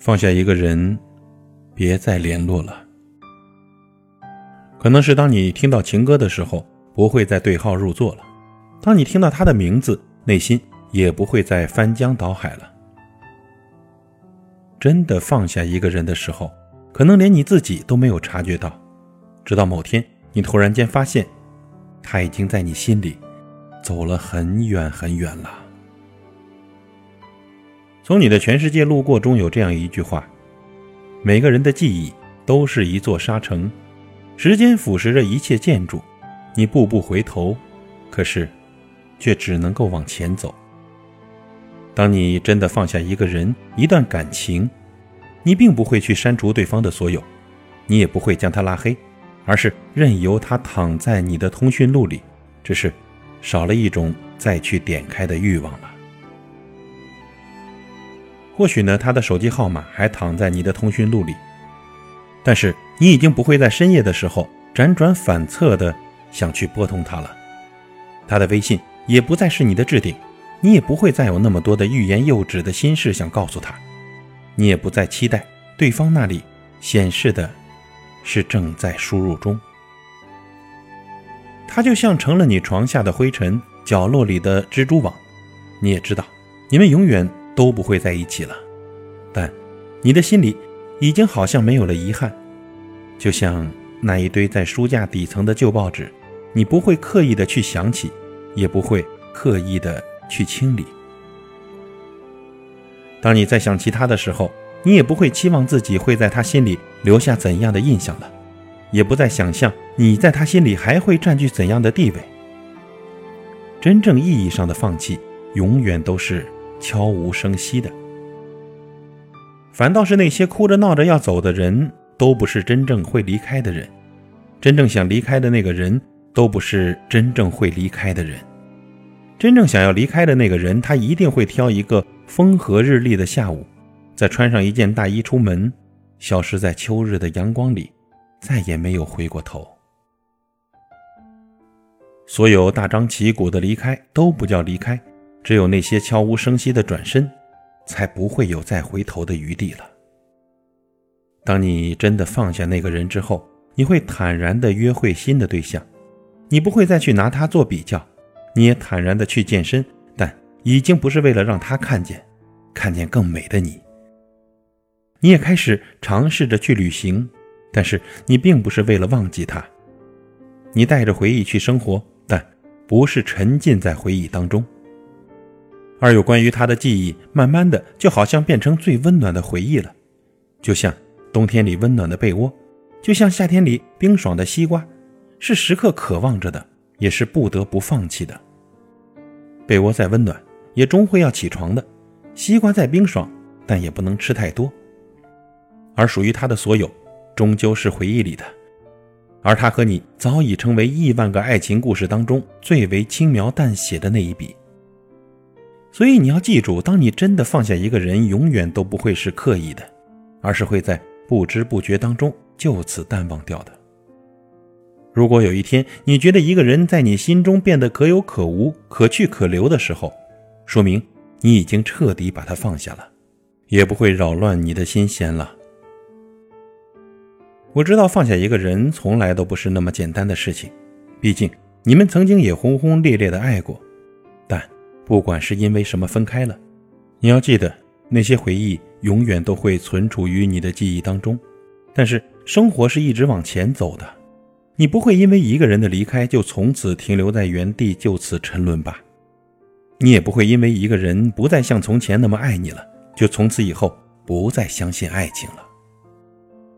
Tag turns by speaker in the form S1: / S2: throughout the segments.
S1: 放下一个人，别再联络了。可能是当你听到情歌的时候，不会再对号入座了；当你听到他的名字，内心也不会再翻江倒海了。真的放下一个人的时候，可能连你自己都没有察觉到，直到某天，你突然间发现，他已经在你心里走了很远很远了。从你的全世界路过中有这样一句话：每个人的记忆都是一座沙城，时间腐蚀着一切建筑，你步步回头，可是，却只能够往前走。当你真的放下一个人、一段感情，你并不会去删除对方的所有，你也不会将他拉黑，而是任由他躺在你的通讯录里，只是少了一种再去点开的欲望了。或许呢，他的手机号码还躺在你的通讯录里，但是你已经不会在深夜的时候辗转反侧的想去拨通他了。他的微信也不再是你的置顶，你也不会再有那么多的欲言又止的心事想告诉他，你也不再期待对方那里显示的是正在输入中。他就像成了你床下的灰尘，角落里的蜘蛛网。你也知道，你们永远。都不会在一起了，但你的心里已经好像没有了遗憾，就像那一堆在书架底层的旧报纸，你不会刻意的去想起，也不会刻意的去清理。当你在想其他的时候，你也不会期望自己会在他心里留下怎样的印象了，也不再想象你在他心里还会占据怎样的地位。真正意义上的放弃，永远都是。悄无声息的，反倒是那些哭着闹着要走的人，都不是真正会离开的人。真正想离开的那个人，都不是真正会离开的人。真正想要离开的那个人，他一定会挑一个风和日丽的下午，再穿上一件大衣出门，消失在秋日的阳光里，再也没有回过头。所有大张旗鼓的离开，都不叫离开。只有那些悄无声息的转身，才不会有再回头的余地了。当你真的放下那个人之后，你会坦然的约会新的对象，你不会再去拿他做比较，你也坦然的去健身，但已经不是为了让他看见，看见更美的你。你也开始尝试着去旅行，但是你并不是为了忘记他，你带着回忆去生活，但不是沉浸在回忆当中。而有关于他的记忆，慢慢的就好像变成最温暖的回忆了，就像冬天里温暖的被窝，就像夏天里冰爽的西瓜，是时刻渴望着的，也是不得不放弃的。被窝再温暖，也终会要起床的；西瓜再冰爽，但也不能吃太多。而属于他的所有，终究是回忆里的，而他和你早已成为亿万个爱情故事当中最为轻描淡写的那一笔。所以你要记住，当你真的放下一个人，永远都不会是刻意的，而是会在不知不觉当中就此淡忘掉的。如果有一天你觉得一个人在你心中变得可有可无、可去可留的时候，说明你已经彻底把他放下了，也不会扰乱你的心弦了。我知道放下一个人从来都不是那么简单的事情，毕竟你们曾经也轰轰烈烈的爱过。不管是因为什么分开了，你要记得那些回忆永远都会存储于你的记忆当中。但是生活是一直往前走的，你不会因为一个人的离开就从此停留在原地就此沉沦吧？你也不会因为一个人不再像从前那么爱你了，就从此以后不再相信爱情了。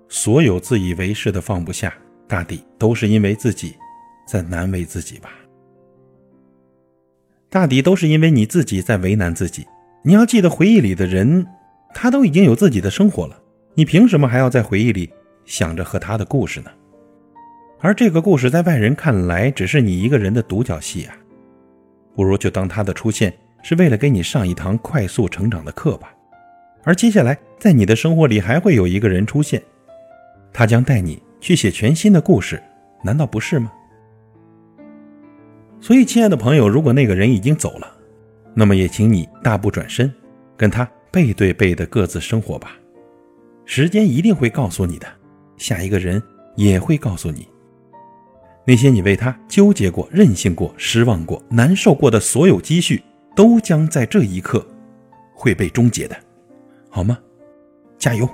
S1: 所有自以为是的放不下，大抵都是因为自己在难为自己吧。大抵都是因为你自己在为难自己。你要记得，回忆里的人，他都已经有自己的生活了，你凭什么还要在回忆里想着和他的故事呢？而这个故事在外人看来，只是你一个人的独角戏啊！不如就当他的出现是为了给你上一堂快速成长的课吧。而接下来，在你的生活里还会有一个人出现，他将带你去写全新的故事，难道不是吗？所以，亲爱的朋友，如果那个人已经走了，那么也请你大步转身，跟他背对背的各自生活吧。时间一定会告诉你的，下一个人也会告诉你。那些你为他纠结过、任性过、失望过、难受过的所有积蓄，都将在这一刻会被终结的，好吗？加油！